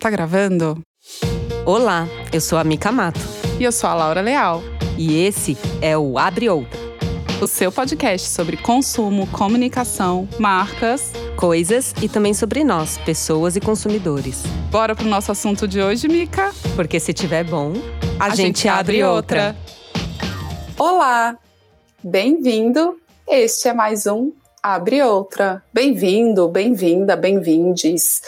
Tá gravando? Olá, eu sou a Mica Mato. E eu sou a Laura Leal. E esse é o Abre Outra o seu podcast sobre consumo, comunicação, marcas, coisas e também sobre nós, pessoas e consumidores. Bora pro nosso assunto de hoje, Mica? Porque se tiver bom, a, a gente, gente, abre outra. outra. Olá, bem-vindo. Este é mais um Abre Outra. Bem-vindo, bem-vinda, bem-vindes.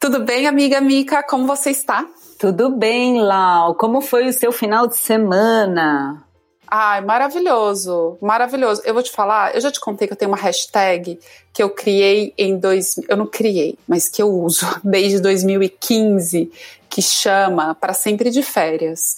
Tudo bem, amiga Mica? Como você está? Tudo bem, Lau. Como foi o seu final de semana? Ai, maravilhoso, maravilhoso. Eu vou te falar, eu já te contei que eu tenho uma hashtag que eu criei em dois, eu não criei, mas que eu uso desde 2015, que chama para sempre de férias.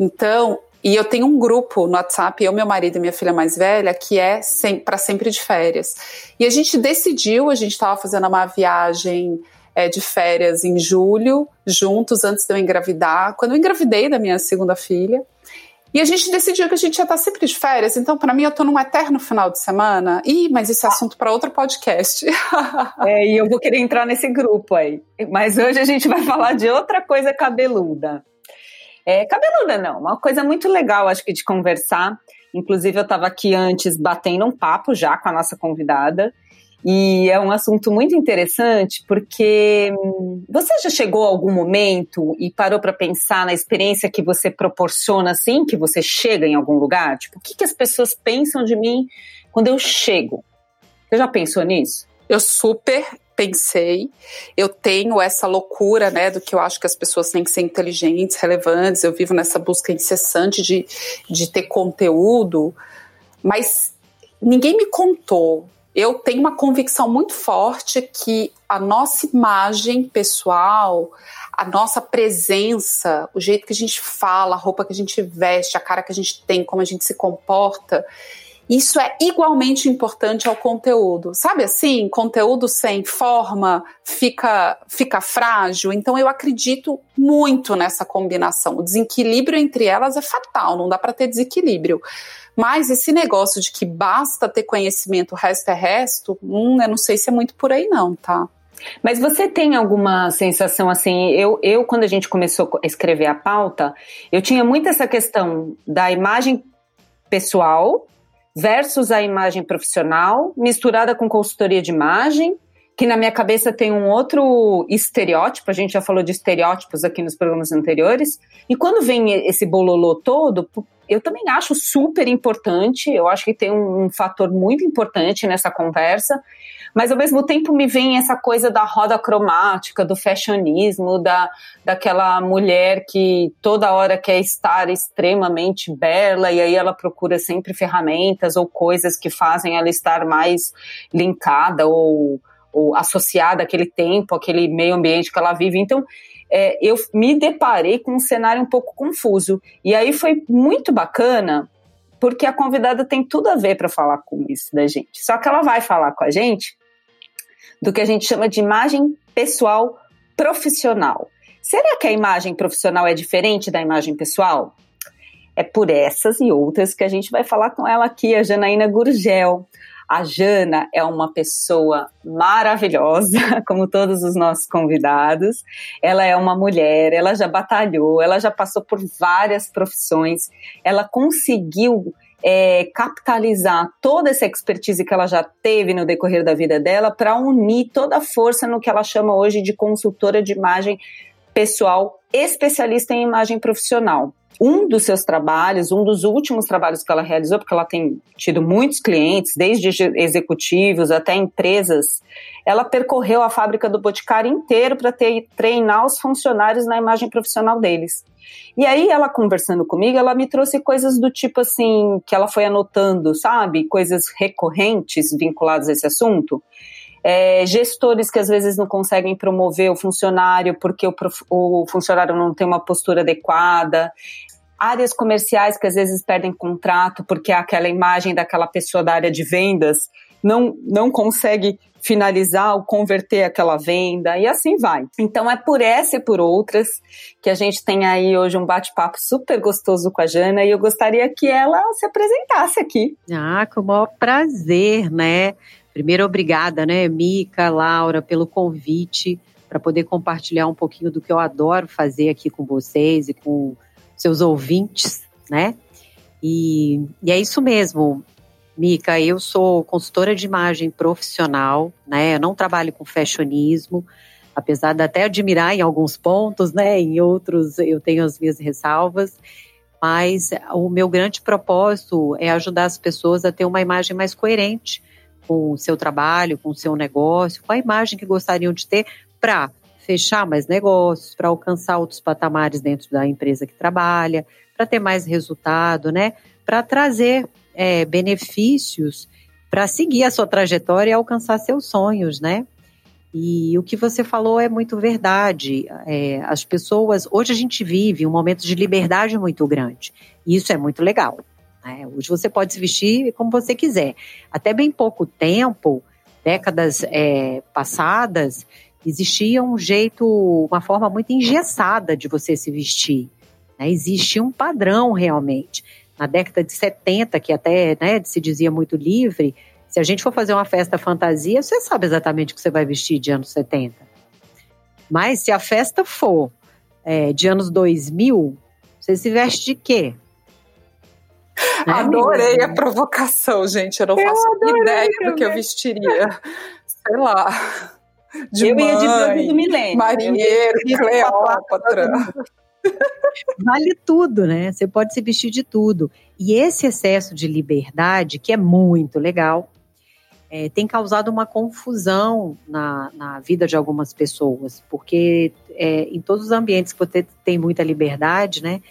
Então, e eu tenho um grupo no WhatsApp, eu, meu marido e minha filha mais velha, que é sem, para sempre de férias. E a gente decidiu, a gente estava fazendo uma viagem é, de férias em julho, juntos, antes de eu engravidar. Quando eu engravidei da minha segunda filha, e a gente decidiu que a gente ia estar sempre de férias, então para mim eu tô num eterno final de semana. Ih, mas esse é assunto para outro podcast. é, e eu vou querer entrar nesse grupo aí. Mas hoje a gente vai falar de outra coisa cabeluda. É, cabeluda não, uma coisa muito legal, acho que de conversar. Inclusive eu estava aqui antes batendo um papo já com a nossa convidada. E é um assunto muito interessante porque hum, você já chegou a algum momento e parou para pensar na experiência que você proporciona assim que você chega em algum lugar? Tipo, o que, que as pessoas pensam de mim quando eu chego? Você já pensou nisso? Eu super pensei. Eu tenho essa loucura, né, do que eu acho que as pessoas têm que ser inteligentes, relevantes. Eu vivo nessa busca incessante de, de ter conteúdo, mas ninguém me contou eu tenho uma convicção muito forte que a nossa imagem pessoal, a nossa presença, o jeito que a gente fala, a roupa que a gente veste, a cara que a gente tem, como a gente se comporta, isso é igualmente importante ao conteúdo. Sabe assim, conteúdo sem forma fica fica frágil. Então eu acredito muito nessa combinação. O desequilíbrio entre elas é fatal, não dá para ter desequilíbrio. Mas esse negócio de que basta ter conhecimento, o resto é resto, hum, eu não sei se é muito por aí não, tá? Mas você tem alguma sensação assim? Eu, eu, quando a gente começou a escrever a pauta, eu tinha muito essa questão da imagem pessoal versus a imagem profissional, misturada com consultoria de imagem, que na minha cabeça tem um outro estereótipo, a gente já falou de estereótipos aqui nos programas anteriores, e quando vem esse bololô todo, eu também acho super importante, eu acho que tem um, um, fator muito importante nessa conversa, mas ao mesmo tempo me vem essa coisa da roda cromática, do fashionismo, da, daquela mulher que toda hora quer estar extremamente bela e aí ela procura sempre ferramentas ou coisas que fazem ela estar mais linkada ou, ou associada àquele tempo, àquele meio ambiente que ela vive. Então, é, eu me deparei com um cenário um pouco confuso. E aí foi muito bacana, porque a convidada tem tudo a ver para falar com isso da gente. Só que ela vai falar com a gente do que a gente chama de imagem pessoal profissional. Será que a imagem profissional é diferente da imagem pessoal? É por essas e outras que a gente vai falar com ela aqui, a Janaína Gurgel. A Jana é uma pessoa maravilhosa, como todos os nossos convidados. Ela é uma mulher, ela já batalhou, ela já passou por várias profissões, ela conseguiu é, capitalizar toda essa expertise que ela já teve no decorrer da vida dela para unir toda a força no que ela chama hoje de consultora de imagem pessoal especialista em imagem profissional um dos seus trabalhos, um dos últimos trabalhos que ela realizou, porque ela tem tido muitos clientes, desde executivos até empresas, ela percorreu a fábrica do Boticário inteiro para treinar os funcionários na imagem profissional deles. E aí, ela conversando comigo, ela me trouxe coisas do tipo assim, que ela foi anotando, sabe? Coisas recorrentes vinculadas a esse assunto. É, gestores que às vezes não conseguem promover o funcionário porque o, o, funcionário não tem uma postura adequada, áreas comerciais que às vezes perdem contrato porque aquela imagem daquela pessoa da área de vendas não, não consegue finalizar ou converter aquela venda e assim vai. Então é por essa e por outras que a gente tem aí hoje um bate-papo super gostoso com a Jana e eu gostaria que ela se apresentasse aqui. Ah, com o maior prazer, né? Primeiro, obrigada, né, Mica, Laura, pelo convite para poder compartilhar um pouquinho do que eu adoro fazer aqui com vocês e com seus ouvintes, né? E, e é isso mesmo, Mica. Eu sou consultora de imagem profissional, né? Eu não trabalho com fashionismo, apesar de até admirar em alguns pontos, né? Em outros eu tenho as minhas ressalvas. Mas o meu grande propósito é ajudar as pessoas a ter uma imagem mais coerente com o seu trabalho, com o seu negócio, com a imagem que gostariam de ter para fechar mais negócios, para alcançar outros patamares dentro da empresa que trabalha, para ter mais resultado, né? Para trazer é, benefícios para seguir a sua trajetória e alcançar seus sonhos, né? E o que você falou é muito verdade. É, as pessoas. Hoje a gente vive um momento de liberdade muito grande. E isso é muito legal. Né? Hoje você pode se vestir como você quiser. Até bem pouco tempo, décadas é, passadas, existia um jeito, uma forma muito engessada de você se vestir. Né? Existia um padrão realmente. Na década de 70, que até né, se dizia muito livre, se a gente for fazer uma festa fantasia, você sabe exatamente o que você vai vestir de anos 70. Mas se a festa for é, de anos 2000, você se veste de quê? Né, Adorei a provocação, gente. Eu não eu faço ideia também. do que eu vestiria. Sei lá. De eu mãe, ia de do milênio. Marinheiro, Cleópatra. Vale tudo, né? Você pode se vestir de tudo. E esse excesso de liberdade, que é muito legal, é, tem causado uma confusão na, na vida de algumas pessoas, porque é, em todos os ambientes que você tem muita liberdade, né?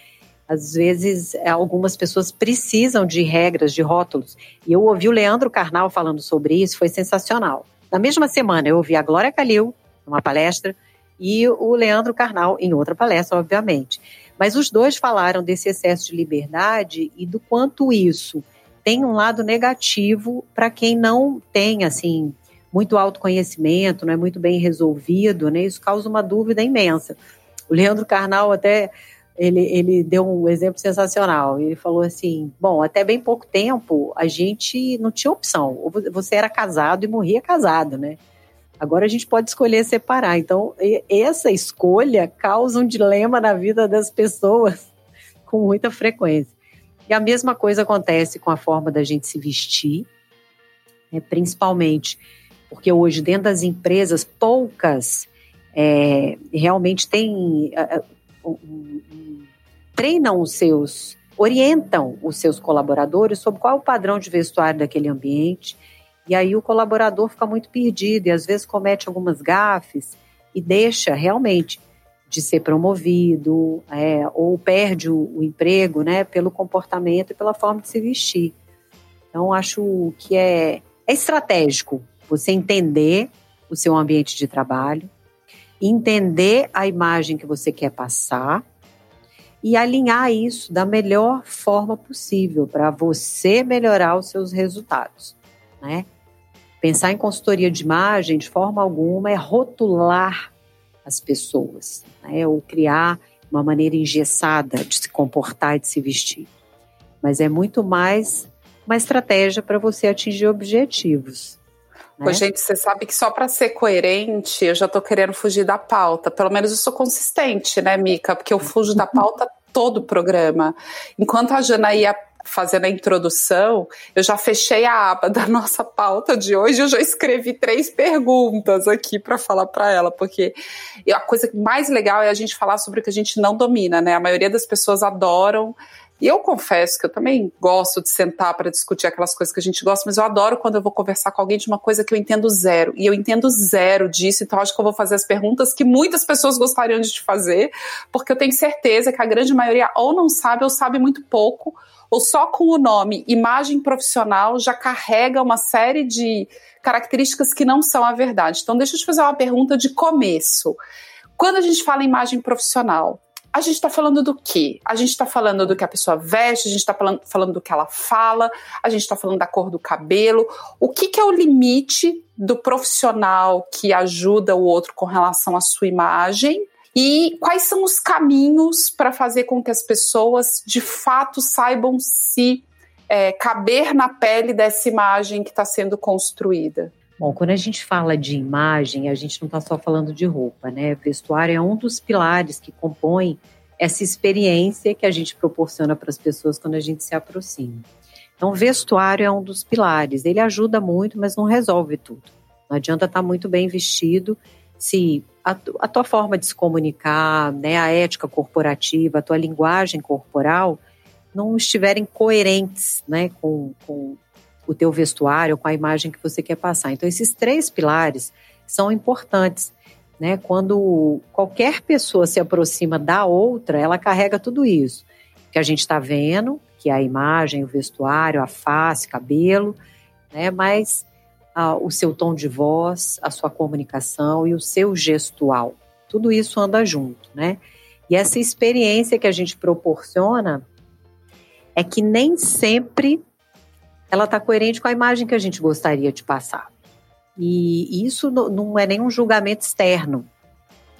Às vezes, algumas pessoas precisam de regras, de rótulos. E eu ouvi o Leandro Carnal falando sobre isso, foi sensacional. Na mesma semana, eu ouvi a Glória Calil, numa palestra, e o Leandro Carnal, em outra palestra, obviamente. Mas os dois falaram desse excesso de liberdade e do quanto isso tem um lado negativo para quem não tem, assim, muito autoconhecimento, não é muito bem resolvido, né? Isso causa uma dúvida imensa. O Leandro Carnal até ele, ele deu um exemplo sensacional. Ele falou assim: bom, até bem pouco tempo a gente não tinha opção. Você era casado e morria casado, né? Agora a gente pode escolher separar. Então, essa escolha causa um dilema na vida das pessoas com muita frequência. E a mesma coisa acontece com a forma da gente se vestir, né, principalmente porque hoje, dentro das empresas, poucas é, realmente têm. Treinam os seus. orientam os seus colaboradores sobre qual é o padrão de vestuário daquele ambiente. E aí o colaborador fica muito perdido e às vezes comete algumas gafes e deixa realmente de ser promovido, é, ou perde o, o, emprego, né, pelo comportamento e pela forma de se vestir. Então, acho que é, é estratégico você entender o seu ambiente de trabalho, entender a imagem que você quer passar e alinhar isso da melhor forma possível para você melhorar os seus resultados, né? Pensar em consultoria de imagem de forma alguma é rotular as pessoas, né? ou criar uma maneira engessada de se comportar e de se vestir. Mas é muito mais uma estratégia para você atingir objetivos. Né? Pô, gente, você sabe que só para ser coerente, eu já estou querendo fugir da pauta. Pelo menos eu sou consistente, né, Mica? Porque eu fujo da pauta todo o programa. Enquanto a Jana ia fazendo a introdução, eu já fechei a aba da nossa pauta de hoje, eu já escrevi três perguntas aqui para falar para ela, porque a coisa mais legal é a gente falar sobre o que a gente não domina, né? A maioria das pessoas adoram e eu confesso que eu também gosto de sentar para discutir aquelas coisas que a gente gosta, mas eu adoro quando eu vou conversar com alguém de uma coisa que eu entendo zero. E eu entendo zero disso, então acho que eu vou fazer as perguntas que muitas pessoas gostariam de te fazer, porque eu tenho certeza que a grande maioria ou não sabe ou sabe muito pouco, ou só com o nome imagem profissional já carrega uma série de características que não são a verdade. Então, deixa eu te fazer uma pergunta de começo. Quando a gente fala imagem profissional, a gente está falando do quê? A gente está falando do que a pessoa veste, a gente está falando, falando, do que ela fala, a gente está falando da cor do cabelo. O que, que é o limite do profissional que ajuda o outro com relação à sua imagem? E quais são os caminhos para fazer com que as pessoas de fato saibam se é, caber na pele dessa imagem que está sendo construída? Bom, quando a gente fala de imagem, a gente não está só falando de roupa, né? Vestuário é um dos pilares que compõe essa experiência que a gente proporciona para as pessoas quando a gente se aproxima. Então, vestuário é um dos pilares. Ele ajuda muito, mas não resolve tudo. Não adianta estar tá muito bem vestido se a, a, tua forma de se comunicar, né, a ética corporativa, a tua linguagem corporal não estiverem coerentes né, com, com o teu vestuário, com a imagem que você quer passar. Então, esses três pilares são importantes. Né? Quando qualquer pessoa se aproxima da outra, ela carrega tudo isso que a gente está vendo, que é a imagem, o vestuário, a face, cabelo, né? mas ah, o seu tom de voz, a sua comunicação e o seu gestual. Tudo isso anda junto, né? E essa experiência que a gente proporciona é que nem sempre ela está coerente com a imagem que a gente gostaria de passar. E isso não é nenhum julgamento externo,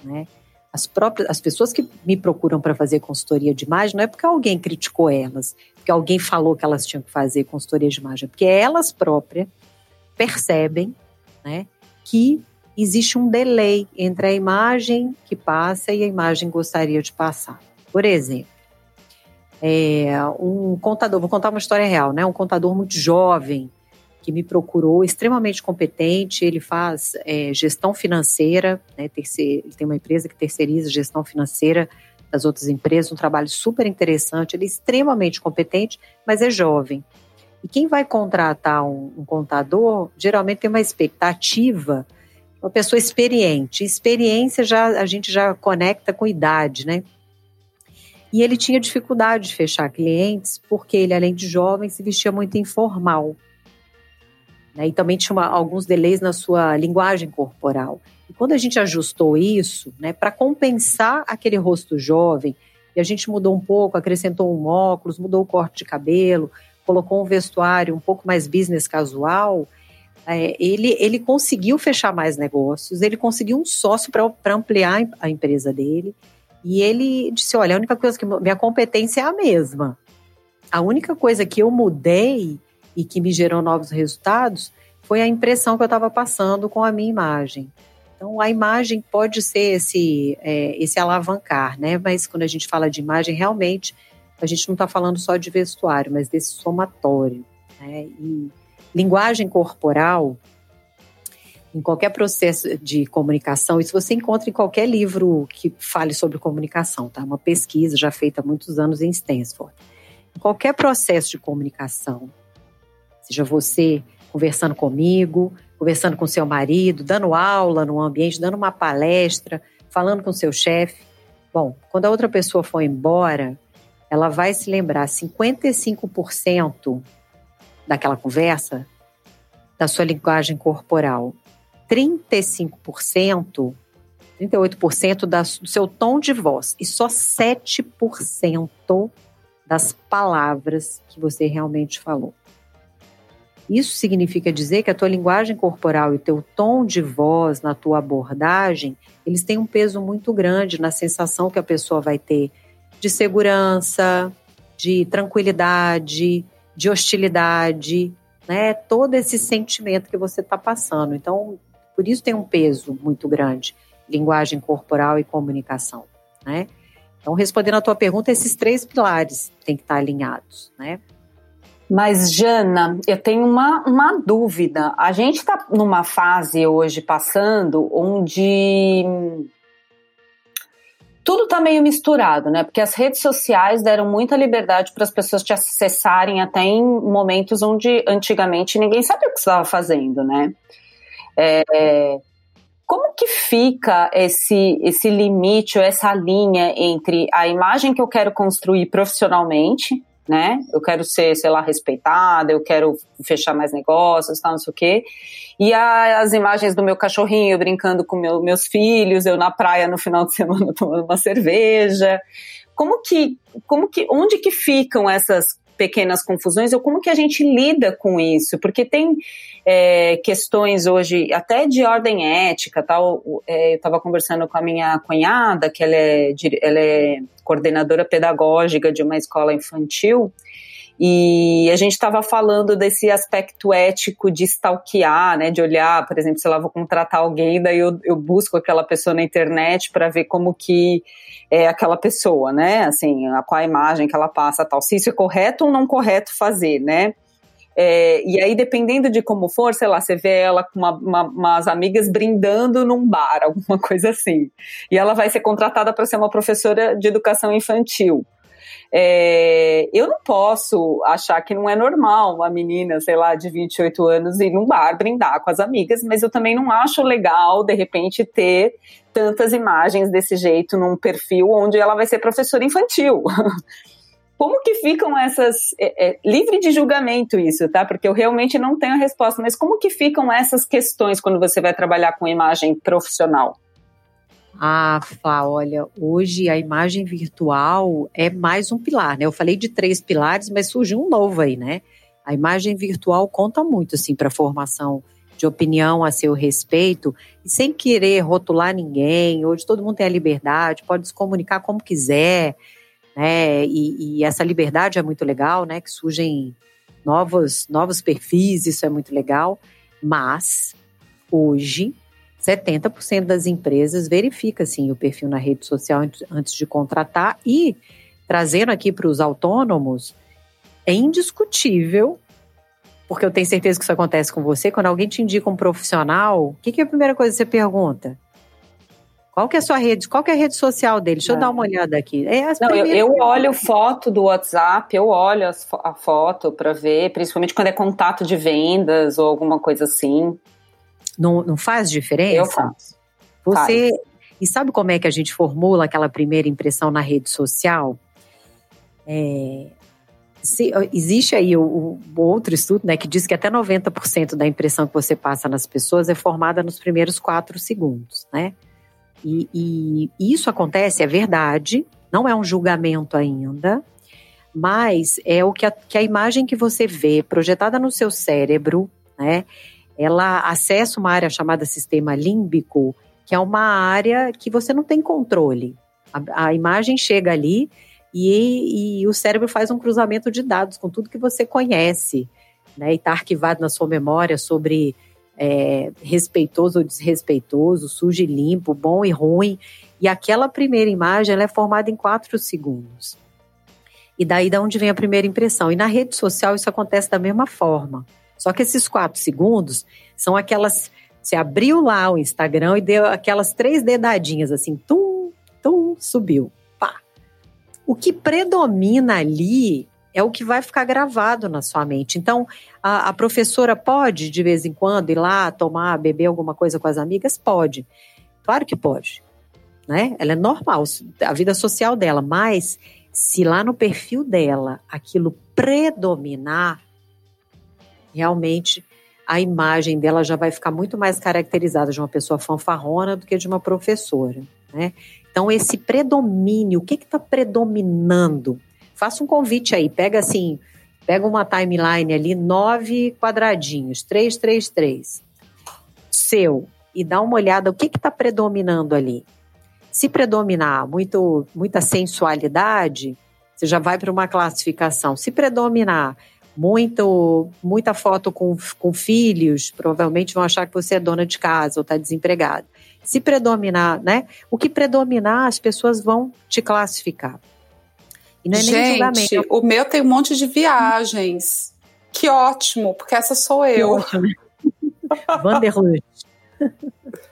né? As próprias as pessoas que me procuram para fazer consultoria de imagem não é porque alguém criticou elas, porque alguém falou que elas tinham que fazer consultoria de imagem, é porque elas próprias percebem, né, que existe um delay entre a imagem que passa e a imagem que gostaria de passar. Por exemplo, é, um contador, vou contar uma história real, né? Um contador muito jovem que me procurou, extremamente competente, ele faz é, gestão financeira, né? Ele tem uma empresa que terceiriza gestão financeira das outras empresas, um trabalho super interessante, ele é extremamente competente, mas é jovem. E quem vai contratar um, um contador, geralmente tem uma expectativa, uma pessoa experiente. Experiência já a gente já conecta com idade, né? E ele tinha dificuldade de fechar clientes, porque ele, além de jovem, se vestia muito informal. Né? E também tinha uma, alguns delays na sua linguagem corporal. E quando a gente ajustou isso, né, para compensar aquele rosto jovem, e a gente mudou um pouco, acrescentou um óculos, mudou o corte de cabelo, colocou um vestuário um pouco mais business casual, é, ele, ele conseguiu fechar mais negócios, ele conseguiu um sócio para ampliar a empresa dele, e ele disse: Olha, a única coisa que. Minha competência é a mesma. A única coisa que eu mudei e que me gerou novos resultados foi a impressão que eu estava passando com a minha imagem. Então, a imagem pode ser esse, é, esse alavancar, né? Mas quando a gente fala de imagem, realmente, a gente não está falando só de vestuário, mas desse somatório. Né? E linguagem corporal em qualquer processo de comunicação, isso você encontra em qualquer livro que fale sobre comunicação, tá? Uma pesquisa já feita há muitos anos em Stanford. Em qualquer processo de comunicação, seja você conversando comigo, conversando com seu marido, dando aula no ambiente, dando uma palestra, falando com seu chefe. Bom, quando a outra pessoa for embora, ela vai se lembrar 55% daquela conversa da sua linguagem corporal 35%, 38% da, do seu tom de voz e só 7% das palavras que você realmente falou. Isso significa dizer que a tua linguagem corporal e teu tom de voz na tua abordagem, eles têm um peso muito grande na sensação que a pessoa vai ter de segurança, de tranquilidade, de hostilidade, né? Todo esse sentimento que você está passando. Então, por isso tem um peso muito grande, linguagem corporal e comunicação, né? Então, respondendo à tua pergunta, esses três pilares têm que estar alinhados, né? Mas, Jana, eu tenho uma, uma dúvida. A gente está numa fase hoje passando onde tudo está meio misturado, né? Porque as redes sociais deram muita liberdade para as pessoas te acessarem até em momentos onde antigamente ninguém sabia o que estava fazendo, né? É, como que fica esse, esse limite ou essa linha entre a imagem que eu quero construir profissionalmente, né? Eu quero ser, sei lá, respeitada, eu quero fechar mais negócios, tal, não sei o quê. E a, as imagens do meu cachorrinho brincando com meu, meus filhos, eu na praia no final de semana tomando uma cerveja. Como que, como que, onde que ficam essas pequenas confusões ou como que a gente lida com isso? Porque tem é, questões hoje até de ordem ética, tal. É, eu estava conversando com a minha cunhada, que ela é, ela é coordenadora pedagógica de uma escola infantil, E a gente estava falando desse aspecto ético de stalkear, né? De olhar, por exemplo, se lá vou contratar alguém, daí eu, eu busco aquela pessoa na internet para ver como que é aquela pessoa, né? Assim, a, qual a imagem que ela passa, tal. Se isso é correto ou não correto fazer, né? É, e aí, dependendo de como for, sei lá, você vê ela com uma, uma, umas amigas brindando num bar, alguma coisa assim. E ela vai ser contratada para ser uma professora de educação infantil. É, eu não posso achar que não é normal uma menina, sei lá, de 28 anos ir num bar brindar com as amigas, mas eu também não acho legal, de repente, ter tantas imagens desse jeito num perfil onde ela vai ser professora infantil. Como que ficam essas. É, é, livre de julgamento isso, tá? Porque eu realmente não tenho a resposta, mas como que ficam essas questões quando você vai trabalhar com imagem profissional? Ah, Fá, olha, hoje a imagem virtual é mais um pilar, né? Eu falei de três pilares, mas surgiu um novo aí, né? A imagem virtual conta muito, assim, para a formação de opinião a seu respeito, e sem querer rotular ninguém. Hoje todo mundo tem a liberdade, pode se comunicar como quiser né? E, e, essa liberdade é muito legal, né? Que surgem novos, novos perfis, isso é muito legal. Mas hoje 70% das empresas verifica sim o perfil na rede social antes de contratar e trazendo aqui para os autônomos é indiscutível porque eu tenho certeza que isso acontece com você, quando alguém te indica um profissional, o que, que é a primeira coisa que você pergunta? Qual que é a sua rede? Qual que é a rede social dele? Deixa eu dar uma olhada aqui. É Não, eu, eu, olho foto do WhatsApp, eu olho a foto para ver, principalmente quando é contato de vendas ou alguma coisa assim. Não, não faz diferença? Eu faço. Você. Faz. E sabe como é que a gente formula aquela primeira impressão na rede social? É, se, existe aí o, o, outro estudo né, que diz que até 90% da impressão que você passa nas pessoas é formada nos primeiros quatro segundos, né? E, e, isso acontece, é verdade, não é um julgamento ainda, mas é o que a, que a imagem que você vê projetada no seu cérebro, né? Ela acessa uma área chamada sistema límbico, que é uma área que você não tem controle. A, a imagem chega ali e, e, o cérebro faz um cruzamento de dados com tudo que você conhece, né? E está arquivado na sua memória sobre é, respeitoso ou desrespeitoso, sujo e limpo, bom e ruim. E aquela primeira imagem é formada em quatro segundos. E daí da onde vem a primeira impressão. E na rede social isso acontece da mesma forma. Só que esses quatro segundos são aquelas. Você abriu lá o Instagram e deu aquelas três dedadinhas assim, tum, tum, subiu. Pá. O que predomina ali é o que vai ficar gravado na sua mente. Então, a, a, professora pode, de vez em quando, ir lá tomar, beber alguma coisa com as amigas? Pode. Claro que pode. Né? Ela é normal, a vida social dela, mas se lá no perfil dela aquilo predominar, realmente a imagem dela já vai ficar muito mais caracterizada de uma pessoa fanfarrona do que de uma professora. Né? Então, esse predomínio, o que está predominando? Faça um convite aí, pega assim, pega uma timeline ali, nove quadradinhos, três, três, três, seu, e dá uma olhada o que está predominando ali. Se predominar muito, muita sensualidade, você já vai para uma classificação. Se predominar muito, muita foto com, com filhos, provavelmente vão achar que você é dona de casa ou está desempregada. Se predominar, né? O que predominar, as pessoas vão te classificar. É Gente, o meu tem um monte de viagens. Que ótimo, porque essa sou eu. Vanderlust.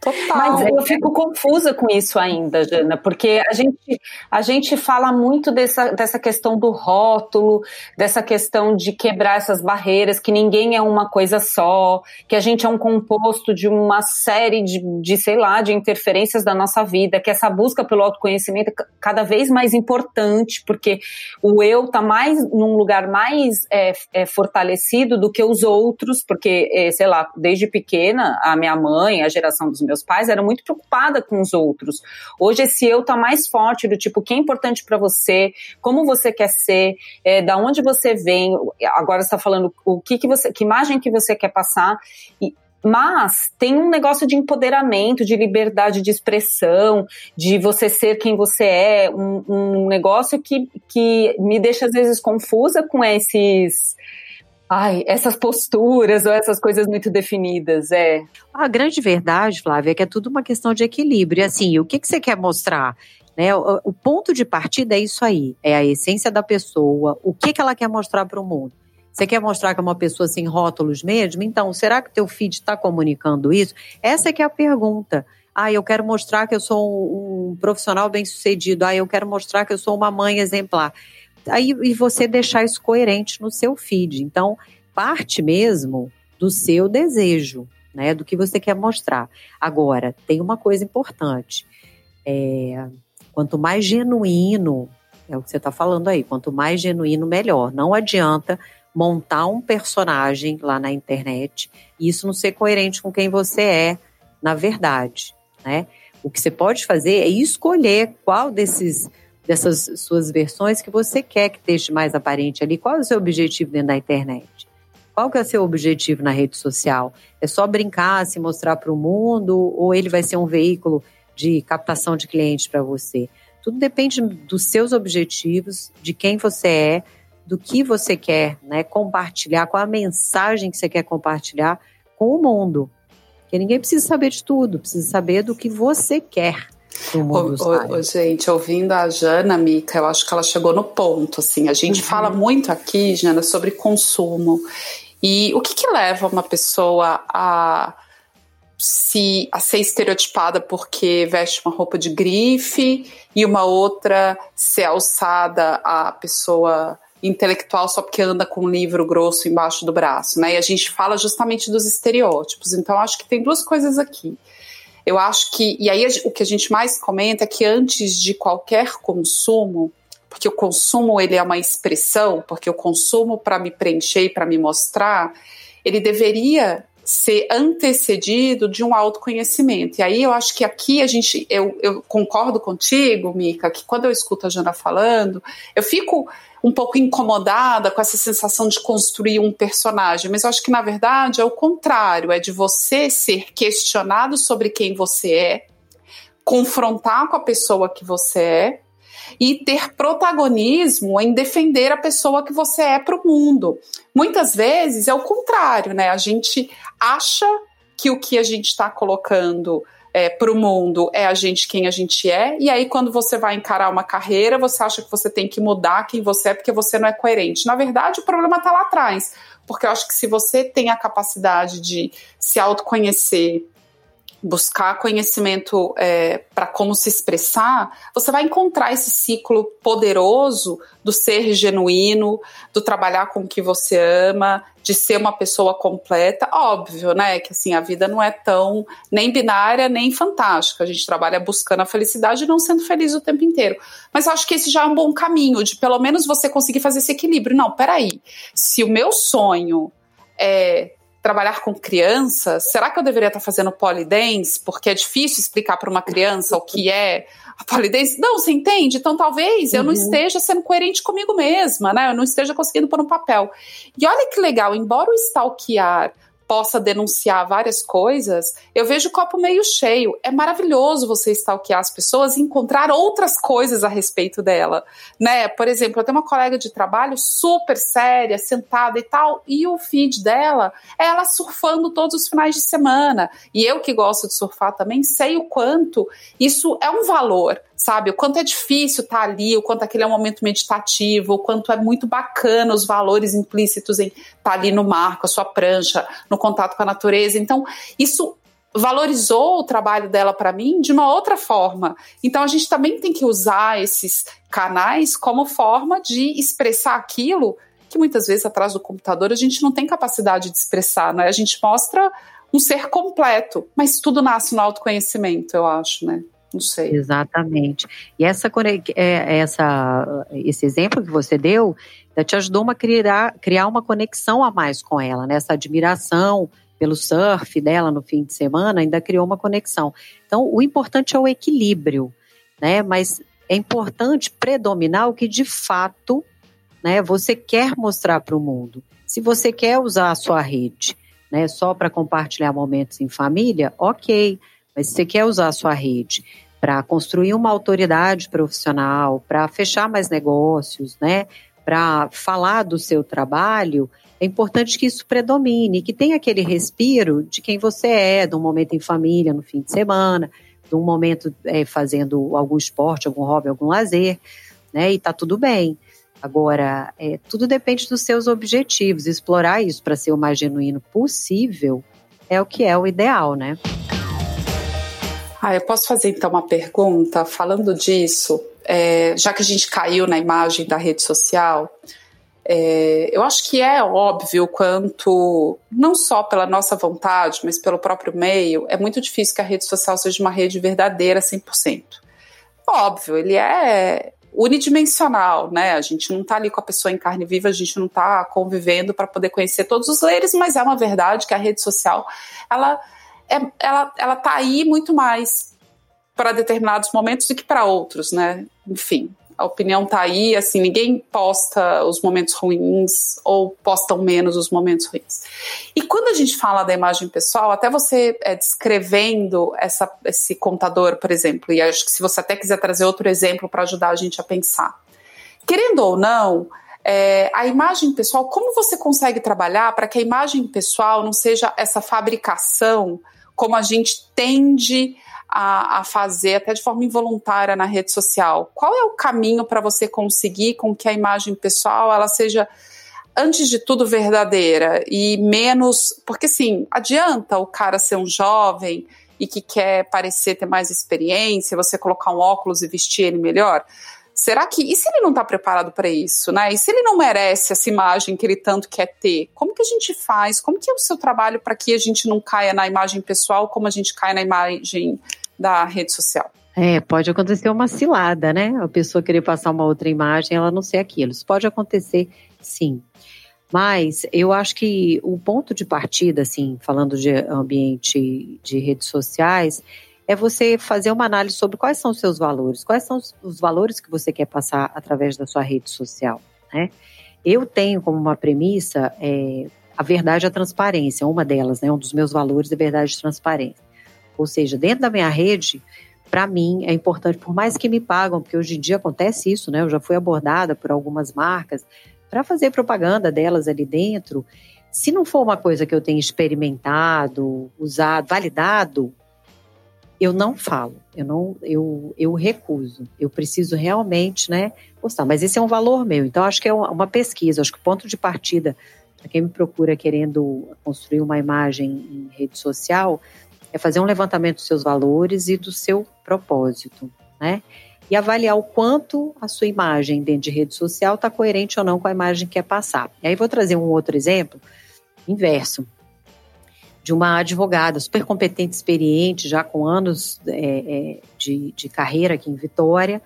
Total. Mas eu fico confusa com isso ainda, Jana, porque a gente, a gente fala muito dessa, dessa questão do rótulo, dessa questão de quebrar essas barreiras, que ninguém é uma coisa só, que a gente é um composto de uma série de, de sei lá, de interferências da nossa vida, que essa busca pelo autoconhecimento é cada vez mais importante, porque o eu está mais num lugar mais é, é, fortalecido do que os outros, porque, é, sei lá, desde pequena, a minha mãe, a geração dos meus pais era muito preocupada com os outros. Hoje esse eu tá mais forte do tipo, o que é importante para você, como você quer ser, é, da onde você vem, agora está falando o que que você, que imagem que você quer passar e Mas tem um negócio de empoderamento, de liberdade de expressão, de você ser quem você é, um, um negócio que, que me deixa às vezes confusa com esses ai, essas posturas ou essas coisas muito definidas, é. A grande verdade, Flávia, é que é tudo uma questão de equilíbrio. Assim, o que, que você quer mostrar? Né? O, o, ponto de partida é isso aí, é a essência da pessoa, o que, que ela quer mostrar para o mundo. Você quer mostrar que é uma pessoa sem rótulos mesmo? Então, será que teu feed está comunicando isso? Essa é que é a pergunta. Ah, eu quero mostrar que eu sou um, um profissional bem-sucedido. Ah, eu quero mostrar que eu sou uma mãe exemplar. Aí, e você deixar isso coerente no seu feed. Então, parte mesmo do seu desejo, né? Do que você quer mostrar. Agora, tem uma coisa importante. É, quanto mais genuíno, é o que você está falando aí, quanto mais genuíno, melhor. Não adianta montar um personagem lá na internet e isso não ser coerente com quem você é na verdade, né? O que você pode fazer é escolher qual desses dessas suas versões que você quer que esteja mais aparente ali. Qual é o seu objetivo dentro da internet? Qual que é o seu objetivo na rede social? É só brincar, se mostrar para o mundo ou ele vai ser um veículo de captação de clientes para você? Tudo depende dos seus objetivos, de quem você é, do que você quer né, compartilhar, qual a mensagem que você quer compartilhar com o mundo. Porque ninguém precisa saber de tudo, precisa saber do que você quer. Gente, ouvindo a Jana, Mica, eu acho que ela chegou no ponto. Assim, a gente uhum. fala muito aqui, Jana, sobre consumo. E o que, que leva uma pessoa a se a ser estereotipada porque veste uma roupa de grife e uma outra ser alçada a pessoa intelectual só porque anda com um livro grosso embaixo do braço, né? E a gente fala justamente dos estereótipos. Então acho que tem duas coisas aqui. Eu acho que e aí o que a gente mais comenta é que antes de qualquer consumo, porque o consumo ele é uma expressão, porque o consumo para me preencher e para me mostrar, ele deveria ser antecedido de um autoconhecimento. E aí eu acho que aqui a gente, eu, eu concordo contigo, Mica, que quando eu escuto a Jana falando, eu fico um pouco incomodada com essa sensação de construir um personagem, mas eu acho que na verdade é o contrário, é de você ser questionado sobre quem você é, confrontar com a pessoa que você é e ter protagonismo em defender a pessoa que você é para o mundo. Muitas vezes é o contrário, né? A gente acha que o que a gente está colocando é, para o mundo é a gente quem a gente é, e aí quando você vai encarar uma carreira, você acha que você tem que mudar quem você é porque você não é coerente. Na verdade, o problema está lá atrás, porque eu acho que se você tem a capacidade de se autoconhecer, buscar conhecimento é, para como se expressar, você vai encontrar esse ciclo poderoso do ser genuíno, do trabalhar com o que você ama, de ser uma pessoa completa. Óbvio, né? Que assim, a vida não é tão nem binária nem fantástica. A gente trabalha buscando a felicidade e não sendo feliz o tempo inteiro. Mas acho que esse já é um bom caminho, de pelo menos você conseguir fazer esse equilíbrio. Não, peraí. Se o meu sonho é trabalhar com crianças, será que eu deveria estar fazendo polidense? Porque é difícil explicar para uma criança o que é a polidense. Não, você entende? Então talvez eu não uhum. esteja sendo coerente comigo mesma, né? Eu não esteja conseguindo pôr um papel. E olha que legal, embora o stalkear possa denunciar várias coisas, eu vejo o copo meio cheio. É maravilhoso você stalkear as pessoas e encontrar outras coisas a respeito dela, né? Por exemplo, eu tenho uma colega de trabalho super séria, sentada e tal, e o feed dela é ela surfando todos os finais de semana. E eu que gosto de surfar também sei o quanto isso é um valor sabe? O quanto é difícil estar tá ali, o quanto aquele é um momento meditativo, o quanto é muito bacana os valores implícitos em estar tá ali no mar, com a sua prancha, no contato com a natureza. Então, isso valorizou o trabalho dela para mim de uma outra forma. Então a gente também tem que usar esses canais como forma de expressar aquilo que muitas vezes atrás do computador a gente não tem capacidade de expressar, né? A gente mostra um ser completo, mas tudo nasce no autoconhecimento, eu acho, né? Não sei. Exatamente. E essa, é, essa, esse exemplo que você deu te ajudou a criar, criar uma conexão a mais com ela, né? Essa admiração pelo surf dela no fim de semana ainda criou uma conexão. Então, o importante é o equilíbrio, né? Mas é importante predominar o que de fato né, você quer mostrar para o mundo. Se você quer usar a sua rede né, só para compartilhar momentos em família, ok. Mas se você quer usar a sua rede para construir uma autoridade profissional, para fechar mais negócios, né, para falar do seu trabalho, é importante que isso predomine, que tenha aquele respiro de quem você é, de um momento em família, no fim de semana, de um momento é, fazendo algum esporte, algum hobby, algum lazer, né? E tá tudo bem. Agora, é, tudo depende dos seus objetivos. Explorar isso para ser o mais genuíno possível é o que é o ideal, né? Ah, eu posso fazer então uma pergunta falando disso, é, já que a gente caiu na imagem da rede social. É, eu acho que é óbvio quanto, não só pela nossa vontade, mas pelo próprio meio, é muito difícil que a rede social seja uma rede verdadeira 100%. Óbvio, ele é unidimensional, né? A gente não está ali com a pessoa em carne viva, a gente não está convivendo para poder conhecer todos os layers, mas é uma verdade que a rede social, ela é, ela, ela tá aí muito mais para determinados momentos do que para outros, né? Enfim, a opinião tá aí, assim, ninguém posta os momentos ruins ou postam menos os momentos ruins. E quando a gente fala da imagem pessoal, até você é, descrevendo essa, esse contador, por exemplo, e acho que se você até quiser trazer outro exemplo para ajudar a gente a pensar. Querendo ou não, é, a imagem pessoal, como você consegue trabalhar para que a imagem pessoal não seja essa fabricação como a gente tende a, a, fazer, até de forma involuntária na rede social. Qual é o caminho para você conseguir com que a imagem pessoal ela seja antes de tudo verdadeira e menos, porque sim, adianta o cara ser um jovem e que quer parecer ter mais experiência, você colocar um óculos e vestir ele melhor? Será que. E se ele não está preparado para isso, né? E se ele não merece essa imagem que ele tanto quer ter? Como que a gente faz? Como que é o seu trabalho para que a gente não caia na imagem pessoal como a gente cai na imagem da rede social? É, pode acontecer uma cilada, né? A pessoa querer passar uma outra imagem, ela não ser aquilo. Isso pode acontecer, sim. Mas eu acho que o ponto de partida, assim, falando de ambiente de redes sociais, é você fazer uma análise sobre quais são os seus valores, quais são os valores que você quer passar através da sua rede social. Né? Eu tenho como uma premissa é, a verdade e a transparência, uma delas, né? um dos meus valores é verdade e transparência. Ou seja, dentro da minha rede, para mim é importante, por mais que me pagam, porque hoje em dia acontece isso, né? Eu já fui abordada por algumas marcas para fazer propaganda delas ali dentro. Se não for uma coisa que eu tenha experimentado, usado, validado, eu não falo, eu não, eu, eu recuso. Eu preciso realmente, né, postar. Mas esse é um valor meu. Então acho que é uma pesquisa. Acho que o ponto de partida para quem me procura querendo construir uma imagem em rede social é fazer um levantamento dos seus valores e do seu propósito, né? E avaliar o quanto a sua imagem dentro de rede social está coerente ou não com a imagem que quer passar. E aí vou trazer um outro exemplo inverso de uma advogada super competente, experiente, já com anos é, é, de, de carreira aqui em Vitória,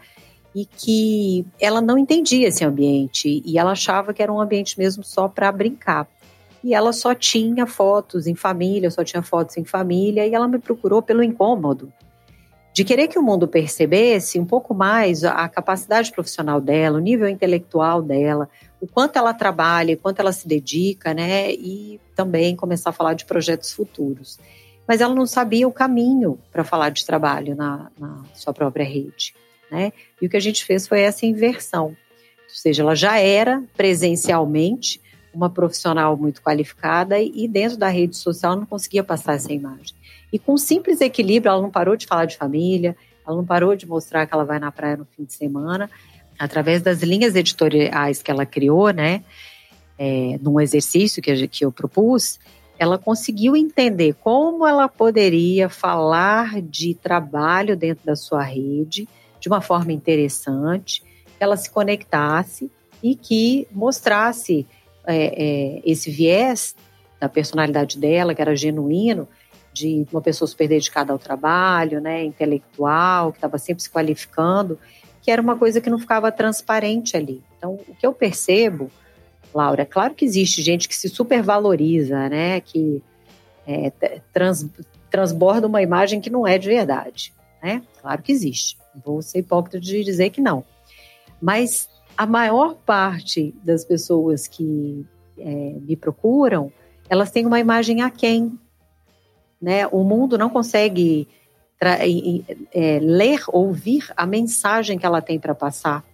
e que ela não entendia esse ambiente e ela achava que era um ambiente mesmo só para brincar. E ela só tinha fotos em família, só tinha fotos em família, e ela me procurou pelo incômodo de querer que o mundo percebesse um pouco mais a capacidade profissional dela, o nível intelectual dela, o quanto ela trabalha, o quanto ela se dedica, né? E também começar a falar de projetos futuros. Mas ela não sabia o caminho para falar de trabalho na, na, sua própria rede, né? E o que a gente fez foi essa inversão. Ou seja, ela já era presencialmente uma profissional muito qualificada e dentro da rede social não conseguia passar essa imagem. E com simples equilíbrio, ela não parou de falar de família, ela não parou de mostrar que ela vai na praia no fim de semana, através das linhas editoriais que ela criou, né, é, num exercício que, que eu propus, ela conseguiu entender como ela poderia falar de trabalho dentro da sua rede de uma forma interessante, que ela se conectasse e que mostrasse é, é, esse viés da personalidade dela, que era genuíno, de uma pessoa super dedicada ao trabalho, né, intelectual, que estava sempre se qualificando, que era uma coisa que não ficava transparente ali. Então, o que eu percebo, Laura, é claro que existe gente que se supervaloriza, né? Que é, trans, transborda uma imagem que não é de verdade, né? Claro que existe. Vou ser hipócrita de dizer que não. Mas a maior parte das pessoas que é, me procuram elas têm uma imagem aquém. Né? O mundo não consegue é, ler, ouvir a mensagem que ela tem para passar.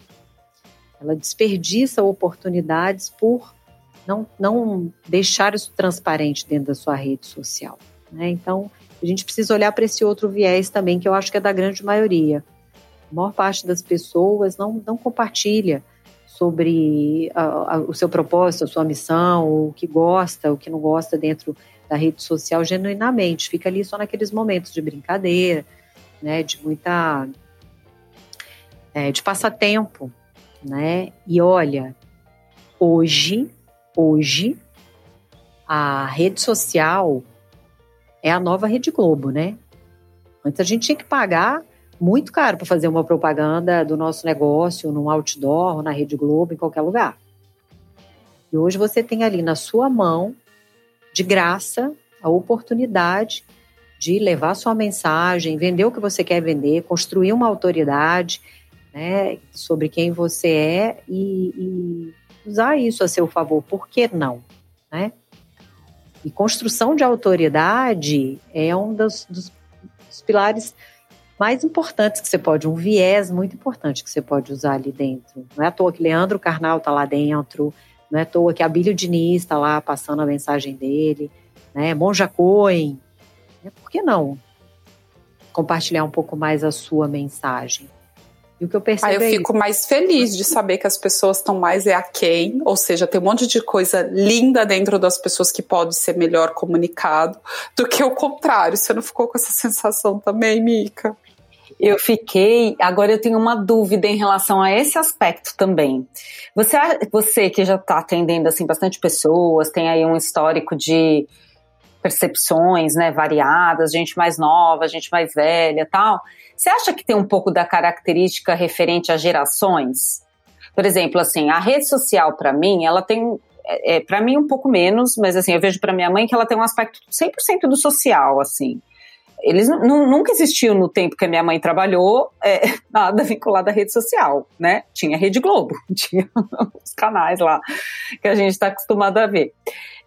Ela desperdiça oportunidades por não, não deixar isso transparente dentro da sua rede social. Né? Então, a gente precisa olhar para esse outro viés também, que eu acho que é da grande maioria. A maior parte das pessoas não, não compartilha sobre a, a, o seu propósito, a sua missão, o que gosta, o que não gosta dentro da rede social genuinamente. Fica ali só naqueles momentos de brincadeira, né, de muita é, de passatempo, né? E olha, hoje, hoje a rede social é a nova Rede Globo, né? Antes a gente tinha que pagar muito caro para fazer uma propaganda do nosso negócio num outdoor, na Rede Globo, em qualquer lugar. E hoje você tem ali na sua mão, de graça, a oportunidade de levar sua mensagem, vender o que você quer vender, construir uma autoridade né, sobre quem você é e, e usar isso a seu favor. Por que não? Né? E construção de autoridade é um dos, dos, dos pilares mais importantes que você pode, um viés muito importante que você pode usar ali dentro. Não é à toa que Leandro Carnal está lá dentro, não é à toa que Abílio Diniz está lá passando a mensagem dele, né? Monja Coen, né? Por que não compartilhar um pouco mais a sua mensagem? E o que eu percebo Aí eu é fico isso. mais feliz de saber que as pessoas estão mais é a quem, ou seja, tem um monte de coisa linda dentro das pessoas que pode ser melhor comunicado do que o contrário. Você não ficou com essa sensação também, Mica? Eu fiquei. Agora eu tenho uma dúvida em relação a esse aspecto também. Você, você que já está atendendo assim bastante pessoas, tem aí um histórico de percepções, né, variadas, gente mais nova, gente mais velha, tal. Você acha que tem um pouco da característica referente a gerações? Por exemplo, assim, a rede social para mim, ela tem é, é para mim um pouco menos, mas assim, eu vejo para minha mãe que ela tem um aspecto 100% do social, assim eles nunca existiu no tempo que a minha mãe trabalhou é, nada vinculado à rede social, né? Tinha Rede Globo, tinha os canais lá que a gente está acostumado a ver.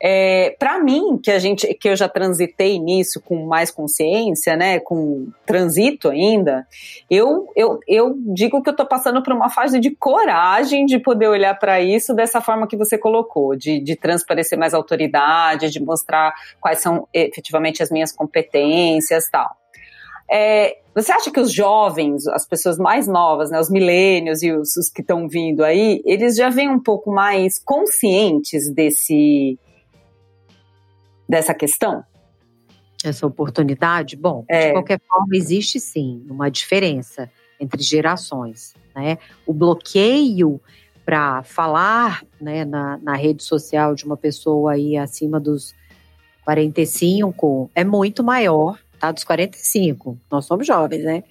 É, para mim, que a gente, que eu já transitei nisso com mais consciência, né, com transito ainda, eu, eu, eu digo que eu estou passando por uma fase de coragem de poder olhar para isso dessa forma que você colocou, de, de transparecer mais autoridade, de mostrar quais são efetivamente as minhas competências, tal. É, você acha que os jovens, as pessoas mais novas, né, os milênios e os, os que estão vindo aí, eles já vêm um pouco mais conscientes desse dessa questão? Essa oportunidade? Bom, é. de qualquer forma, existe sim uma diferença entre gerações. Né? O bloqueio para falar né, na, na rede social de uma pessoa aí acima dos 45 é muito maior, tá? Dos 45, nós somos jovens, né?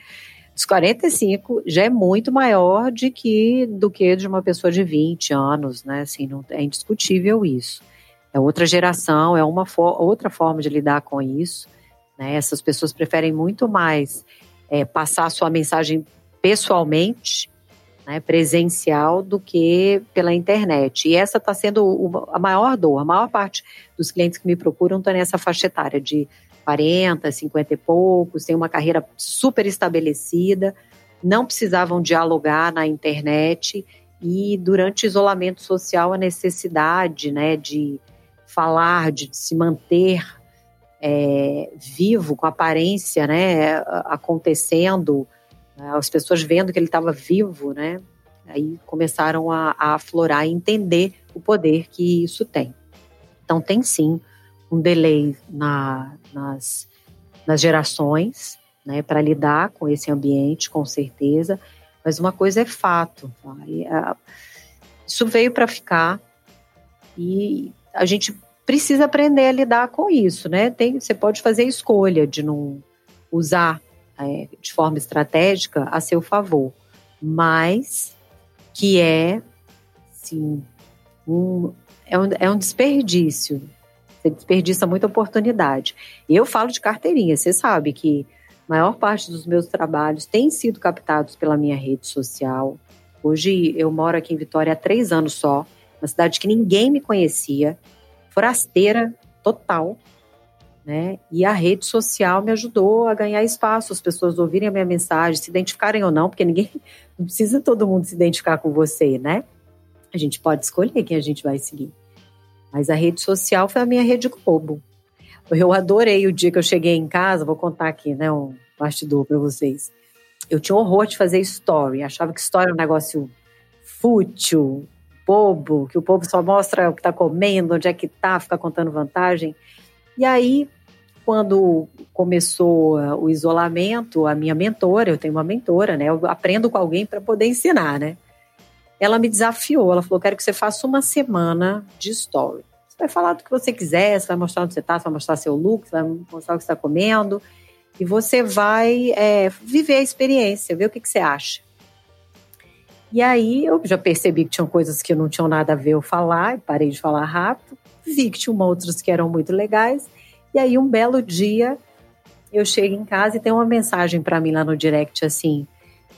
Dos 45 já é muito maior de que, do que de uma pessoa de 20 anos, né? Assim, não, é indiscutível isso é outra geração, é uma outra forma de lidar com isso. Né? Essas pessoas preferem muito mais é, passar a sua mensagem pessoalmente, né, presencial, do que pela internet. E essa está sendo a maior dor. A maior parte dos clientes que me procuram estão nessa faixa etária de 40, 50 e poucos, tem uma carreira super estabelecida, não precisavam dialogar na internet e durante o isolamento social a necessidade né, de falar, de se manter é, vivo, com aparência, né, acontecendo, né, as pessoas vendo que ele estava vivo, né, aí começaram a, a aflorar e entender o poder que isso tem. Então tem sim um delay na, nas, nas gerações, né, para lidar com esse ambiente, com certeza, mas uma coisa é fato, tá? e, a, isso veio para ficar e a gente precisa aprender a lidar com isso, né? Tem, você pode fazer a escolha de não usar é, de forma estratégica a seu favor, mas que é, sim, um, é, um, é um desperdício. Você desperdiça muita oportunidade. Eu falo de carteirinha, você sabe que a maior parte dos meus trabalhos tem sido captados pela minha rede social. Hoje eu moro aqui em Vitória há três anos só, uma cidade que ninguém me conhecia, forasteira, total. Né? E a rede social me ajudou a ganhar espaço, as pessoas ouvirem a minha mensagem, se identificarem ou não, porque ninguém não precisa todo mundo se identificar com você, né? A gente pode escolher quem a gente vai seguir. Mas a rede social foi a minha rede Globo. Eu adorei o dia que eu cheguei em casa, vou contar aqui, né, um bastidor para vocês. Eu tinha horror de fazer story, achava que story é um negócio fútil, bobo, que o povo só mostra o que está comendo, onde é que está, fica contando vantagem. E aí, quando começou uh, o isolamento, a minha mentora, eu tenho uma mentora, né? Eu aprendo com alguém para poder ensinar, né? Ela me desafiou, ela falou: quero que você faça uma semana de story. Você vai falar do que você quiser, você vai mostrar onde você está, você vai mostrar seu look, você vai mostrar o que você está comendo. E você vai é, viver a experiência, ver o que, que você acha. E aí eu já percebi que tinham coisas que não tinham nada a ver eu falar, parei de falar rápido. Vi que tinham outras que eram muito legais. E aí um belo dia eu chego em casa e tem uma mensagem para mim lá no direct assim: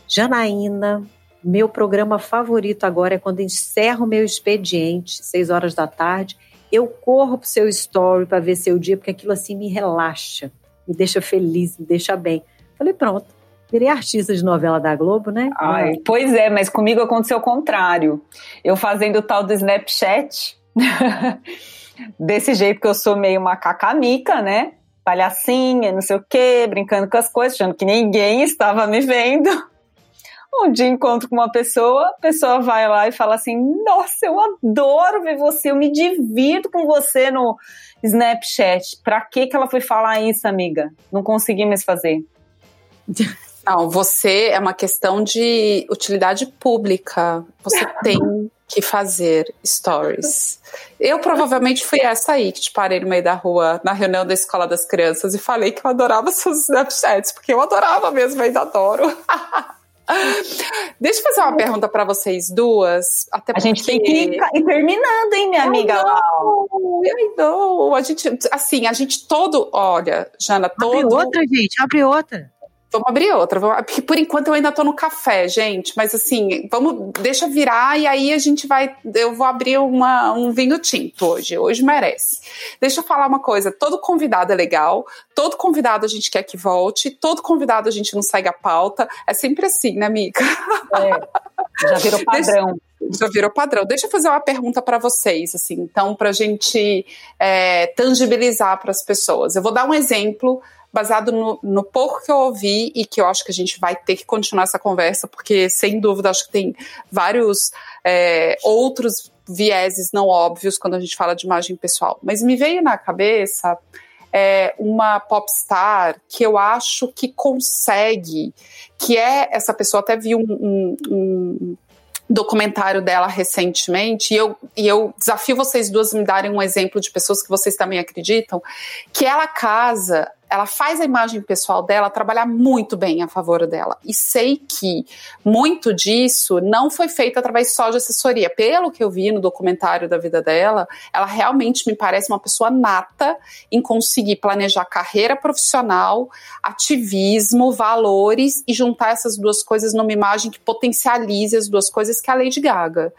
Janaína, meu programa favorito agora é quando encerro o meu expediente, seis horas da tarde. Eu corro pro seu story para ver seu dia, porque aquilo assim me relaxa, me deixa feliz, me deixa bem. Falei, pronto, Virei artista de novela da Globo, né? Ai, pois é, mas comigo aconteceu o contrário. Eu fazendo o tal do Snapchat, desse jeito que eu sou meio macacamica, né? Palhacinha, não sei o quê, brincando com as coisas, achando que ninguém estava me vendo. Um dia encontro com uma pessoa, a pessoa vai lá e fala assim: Nossa, eu adoro ver você, eu me divirto com você no Snapchat. Pra que, que ela foi falar isso, amiga? Não consegui mais fazer. Não, você é uma questão de utilidade pública. Você tem que fazer stories. Eu provavelmente fui essa aí que te parei no meio da rua, na reunião da escola das crianças, e falei que eu adorava seus Snapchats, porque eu adorava mesmo, ainda adoro. Deixa eu fazer uma pergunta para vocês duas. Até a gente tem que ir terminando, hein, minha amiga? Não, não. A gente, assim, a gente todo, olha, Jana, todo. Abre outra, gente, abre outra. Vamos abrir outra, porque por enquanto eu ainda tô no café, gente. Mas assim, vamos, deixa virar e aí a gente vai. Eu vou abrir uma, um vinho tinto hoje. Hoje merece. Deixa eu falar uma coisa: todo convidado é legal, todo convidado a gente quer que volte, todo convidado a gente não segue a pauta. É sempre assim, né, amiga? É, já virou padrão. Deixa, já virou padrão. Deixa eu fazer uma pergunta para vocês, assim, então, para a gente é, tangibilizar para as pessoas. Eu vou dar um exemplo baseado no, no, pouco que eu ouvi e que eu acho que a gente vai ter que continuar essa conversa, porque sem dúvida acho que tem vários é, outros vieses não óbvios quando a gente fala de imagem pessoal. Mas me veio na cabeça é, uma popstar que eu acho que consegue, que é essa pessoa, até vi um, um, um documentário dela recentemente, e eu, e eu desafio vocês duas me darem um exemplo de pessoas que vocês também acreditam, que ela casa ela faz a imagem pessoal dela trabalhar muito bem a favor dela. E sei que muito disso não foi feito através só de assessoria. Pelo que eu vi no documentário da vida dela, ela realmente me parece uma pessoa nata em conseguir planejar carreira profissional, ativismo, valores e juntar essas duas coisas numa imagem que potencialize as duas coisas, que é a Lady Gaga.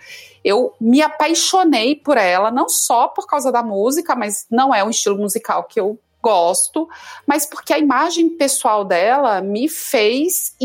Eu me apaixonei por ela, não só por causa da música, mas não é um estilo musical que eu gosto, mas porque a imagem pessoal dela me fez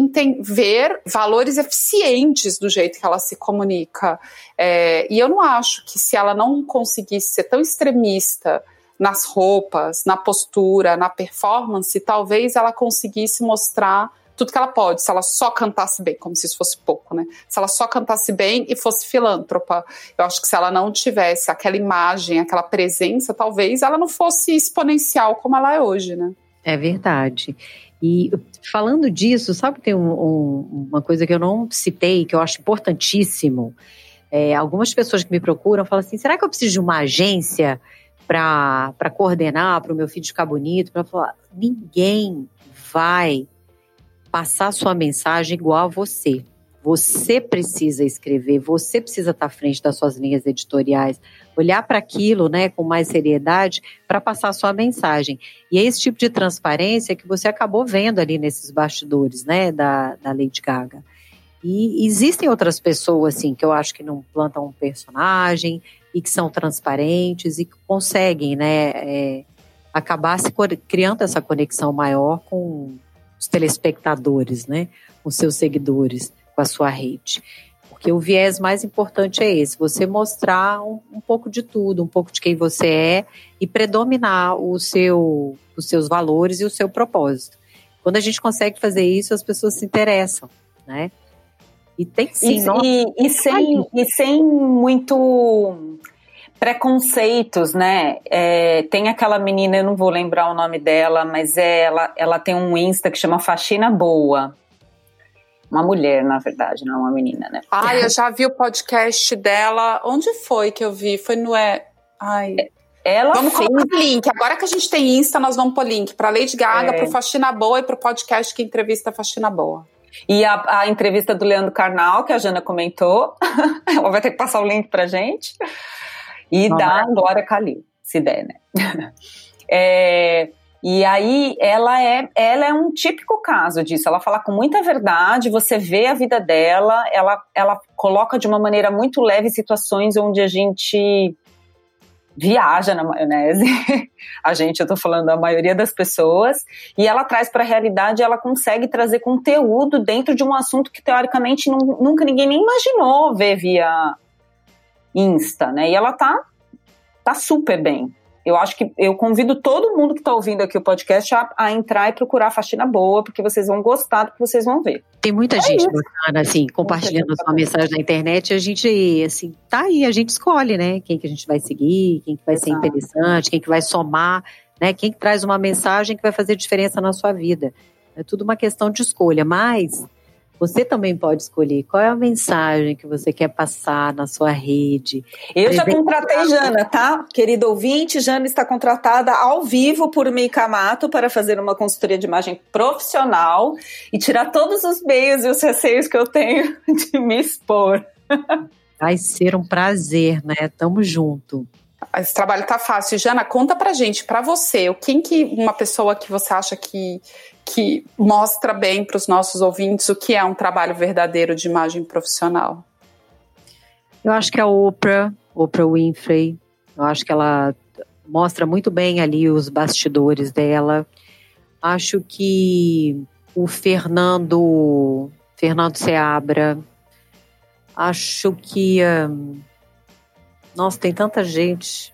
ver valores eficientes do jeito que ela se comunica. É, e eu não acho que se ela não conseguisse ser tão extremista nas roupas, na postura, na performance, talvez ela conseguisse mostrar tudo que ela pode, se ela só cantasse bem, como se isso fosse pouco, né? Se ela só cantasse bem e fosse filântropa. Eu acho que se ela não tivesse aquela imagem, aquela presença, talvez ela não fosse exponencial como ela é hoje, né? É verdade. E falando disso, sabe que tem um, um, uma coisa que eu não citei, que eu acho importantíssimo. É, algumas pessoas que me procuram falam assim: será que eu preciso de uma agência para coordenar, para o meu filho ficar bonito? Para falar, ninguém vai passar sua mensagem igual a você. Você precisa escrever, você precisa estar à frente das suas linhas editoriais, olhar para aquilo né, com mais seriedade para passar sua mensagem. E é esse tipo de transparência que você acabou vendo ali nesses bastidores né, da, da Lady Gaga. E existem outras pessoas, assim, que eu acho que não plantam um personagem, e que são transparentes e que conseguem, né, é, acabar se criando essa conexão maior com os telespectadores, né, com seus seguidores, com a sua rede. Porque o viés mais importante é esse: você mostrar um, um pouco de tudo, um pouco de quem você é e predominar o seu, os seus valores e o seu propósito. Quando a gente consegue fazer isso, as pessoas se interessam, né? E tem sim. E, e, e sem, e sem muito preconceitos, né? É, tem aquela menina, eu não vou lembrar o nome dela, mas é, ela, ela tem um Insta que chama Faxina Boa. Uma mulher, na verdade, não é uma menina, né? Ah, eu já vi o podcast dela. Onde foi que eu vi? Foi no. É... Ai. Ela vamos fez... colocar link. Agora que a gente tem Insta, nós vamos pôr link para Lady Gaga, é. para Faxina Boa e para o podcast que entrevista a Faxina Boa. E a, a, entrevista do Leandro Carnal, que a Jana comentou, ela vai ter que passar o link pra gente. E Não, da Glória Calil, se der, né? É, e aí ela é, ela é um típico caso disso. Ela fala com muita verdade, você vê a vida dela, ela, ela coloca de uma maneira muito leve situações onde a gente viaja na maionese. a gente, eu tô falando a maioria das pessoas, e ela traz para a realidade, ela consegue trazer conteúdo dentro de um assunto que teoricamente nunca ninguém nem imaginou ver via Insta, né? E ela tá tá super bem. Eu acho que eu convido todo mundo que está ouvindo aqui o podcast a, a, entrar e procurar a faxina boa, porque vocês vão gostar do que vocês vão ver. Tem muita é gente assim, compartilhando a sua mensagem na internet. A gente, assim, tá aí, a gente escolhe, né? Quem que a gente vai seguir, quem que vai Exato. ser interessante, quem que vai somar, né? Quem que traz uma mensagem que vai fazer diferença na sua vida. É tudo uma questão de escolha, mas você também pode escolher qual é a mensagem que você quer passar na sua rede. Eu já contratei Jana, tá? Querido ouvinte, Jana está contratada ao vivo por Meika Mato para fazer uma consultoria de imagem profissional e tirar todos os meios e os receios que eu tenho de me expor. Vai ser um prazer, né? Tamo junto. Esse trabalho tá fácil. Jana, conta pra gente, pra você, quem que uma pessoa que você acha que que mostra bem para os nossos ouvintes o que é um trabalho verdadeiro de imagem profissional? Eu acho que a Oprah, Oprah Winfrey, eu acho que ela mostra muito bem ali os bastidores dela. Acho que o Fernando, Fernando Seabra, acho que, um, nossa, tem tanta gente.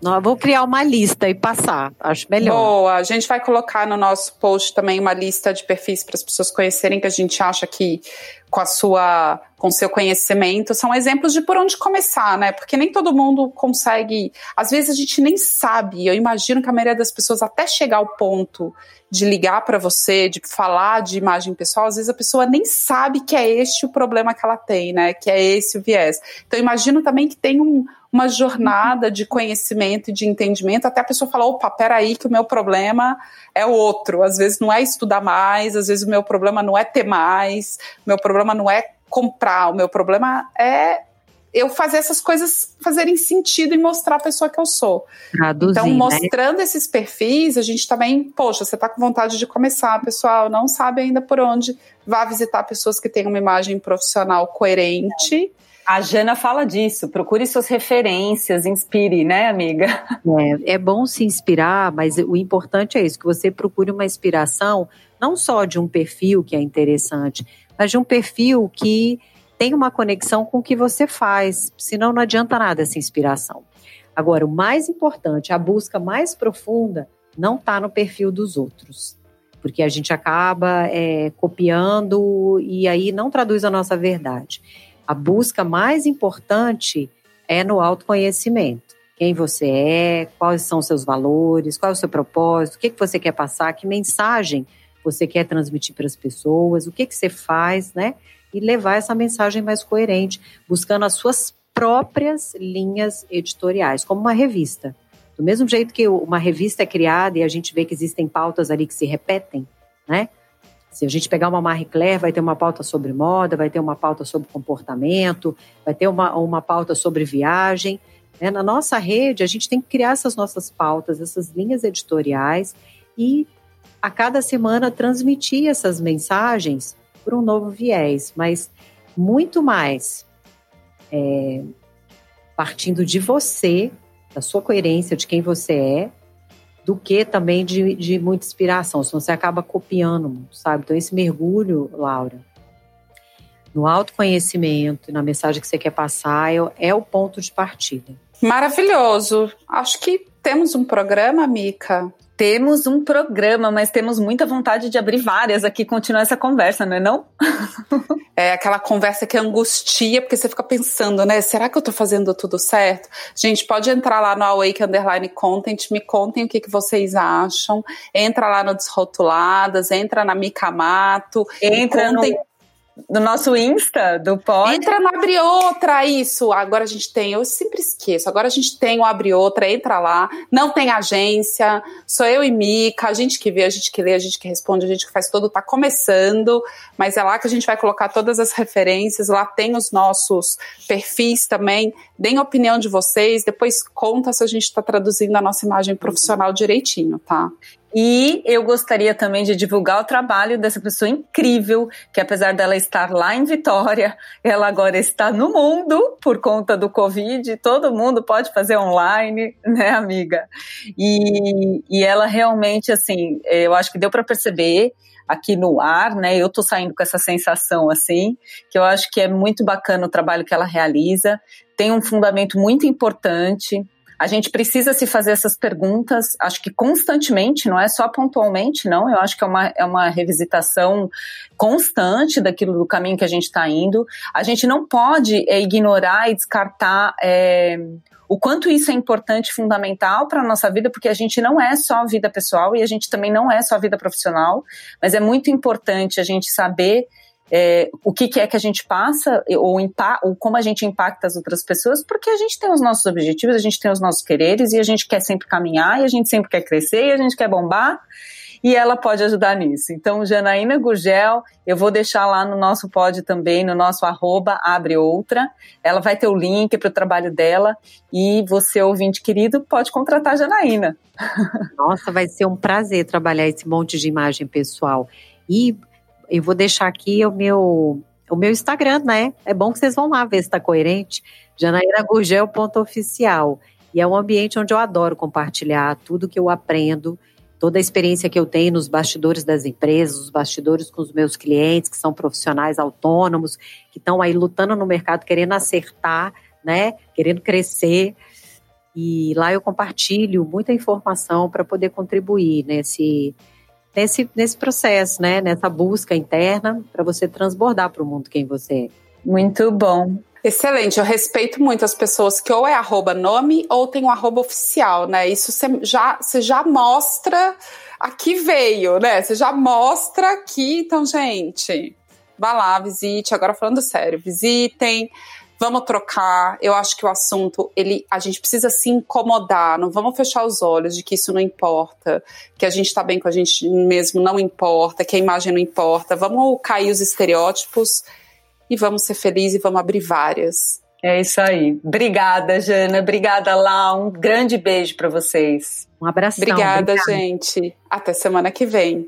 Não, vou criar uma lista e passar, acho melhor. Boa, a gente vai colocar no nosso post também uma lista de perfis para as pessoas conhecerem que a gente acha que com a sua com seu conhecimento são exemplos de por onde começar, né? Porque nem todo mundo consegue, às vezes a gente nem sabe. Eu imagino que a maioria das pessoas até chegar ao ponto de ligar para você, de falar de imagem pessoal, às vezes a pessoa nem sabe que é este o problema que ela tem, né? Que é esse o viés. Então imagino também que tem um uma jornada de conhecimento e de entendimento, até a pessoa falar, opa, peraí, que o meu problema é outro. Às vezes não é estudar mais, às vezes o meu problema não é ter mais, meu problema não é comprar, o meu problema é eu fazer essas coisas fazerem sentido e mostrar a pessoa que eu sou. Traduzir, então, né? mostrando né? esses perfis, a gente também, poxa, você está com vontade de começar, pessoal, não sabe ainda por onde, vá visitar pessoas que têm uma imagem profissional coerente. A Jana fala disso, procure suas referências, inspire, né, amiga? É, é bom se inspirar, mas o importante é isso, que você procure uma inspiração não só de um perfil que é interessante, mas de um perfil que tem uma conexão com o que você faz, senão não adianta nada essa inspiração. Agora, o mais importante, a busca mais profunda, não está no perfil dos outros. Porque a gente acaba é, copiando e aí não traduz a nossa verdade. A busca mais importante é no autoconhecimento. Quem você é, quais são seus valores, qual é o seu propósito, o que, que você quer passar, que mensagem você quer transmitir para as pessoas, o que, que você faz, né? E levar essa mensagem mais coerente, buscando as suas próprias linhas editoriais, como uma revista. Do mesmo jeito que uma revista é criada e a gente vê que existem pautas ali que se repetem, né? Se a gente pegar uma Marie Claire, vai ter uma pauta sobre moda, vai ter uma pauta sobre comportamento, vai ter uma, uma pauta sobre viagem. Né? Na nossa rede, a gente tem que criar essas nossas pautas, essas linhas editoriais e a cada semana transmitir essas mensagens por um novo viés, mas muito mais é, partindo de você, da sua coerência, de quem você é, do que também de, de muita inspiração, senão você acaba copiando, sabe? Então, esse mergulho, Laura, no autoconhecimento, na mensagem que você quer passar, é, é o ponto de partida. Maravilhoso. Acho que temos um programa, Mica. Temos um programa, mas temos muita vontade de abrir várias aqui e continuar essa conversa, não é não? é aquela conversa que angustia, porque você fica pensando, né? Será que eu tô fazendo tudo certo? Gente, pode entrar lá no Awake Underline Content, me contem o que, que vocês acham. Entra lá no Desrotuladas, entra na Micamato. Entra contem... no do nosso Insta, do pod. Entra no Abre Outra, isso. Agora a gente tem, eu sempre esqueço. Agora a gente tem o Abre Outra, entra lá. Não tem agência, sou eu e Mica, a gente que vê, a gente que lê, a gente que responde, a gente que faz tudo, tá começando, mas é lá que a gente vai colocar todas as referências, lá tem os nossos perfis também. Deem a opinião de vocês, depois conta se a gente está traduzindo a nossa imagem profissional direitinho, tá? E eu gostaria também de divulgar o trabalho dessa pessoa incrível, que apesar dela estar lá em Vitória, ela agora está no mundo por conta do Covid. Todo mundo pode fazer online, né, amiga? E, e ela realmente, assim, eu acho que deu para perceber aqui no ar, né? Eu tô saindo com essa sensação assim, que eu acho que é muito bacana o trabalho que ela realiza, tem um fundamento muito importante a gente precisa se fazer essas perguntas, acho que constantemente, não é só pontualmente, não. Eu acho que é uma, é uma revisitação constante daquilo do caminho que a gente está indo. A gente não pode é, ignorar e descartar. É, o quanto isso é importante, fundamental para a nossa vida, porque a gente não é só vida pessoal e a gente também não é só vida profissional, mas é muito importante a gente saber é, o que, que, é que a gente passa ou, ou, como a gente impacta as outras pessoas, porque a gente tem os nossos objetivos, a gente tem os nossos quereres e a gente quer sempre caminhar e a gente sempre quer crescer e a gente quer bombar e ela pode ajudar nisso. Então, Janaína Gurgel, eu vou deixar lá no nosso pod também, no nosso arroba abre outra. Ela vai ter o link para o trabalho dela e você, ouvinte querido, pode contratar a Janaína. Nossa, vai ser um prazer trabalhar esse monte de imagem pessoal. E eu vou deixar aqui o meu, o meu Instagram, né? É bom que vocês vão lá ver se está coerente. janaíragurgel.oficial. E é um ambiente onde eu adoro compartilhar tudo que eu aprendo, toda a experiência que eu tenho nos bastidores das empresas, os bastidores com os meus clientes, que são profissionais autônomos, que estão aí lutando no mercado, querendo acertar, né? Querendo crescer. E lá eu compartilho muita informação para poder contribuir nesse nesse, nesse processo, né? Nessa busca interna para você transbordar para o mundo quem você é. Muito bom. Excelente, eu respeito muito as pessoas que ou é arroba nome ou tem um arroba oficial, né? Isso você já, já mostra a que veio, né? Você já mostra que, então, gente, vá lá, visite. Agora falando sério, visitem, vamos trocar. Eu acho que o assunto, ele, a gente precisa se incomodar, não vamos fechar os olhos de que isso não importa, que a gente está bem com a gente mesmo não importa, que a imagem não importa. Vamos cair os estereótipos e vamos ser felizes e vamos abrir várias. É isso aí. Obrigada, Jana. Obrigada, Lá. Um grande beijo para vocês. Um abraço. Obrigada, Obrigada, gente. Até semana que vem.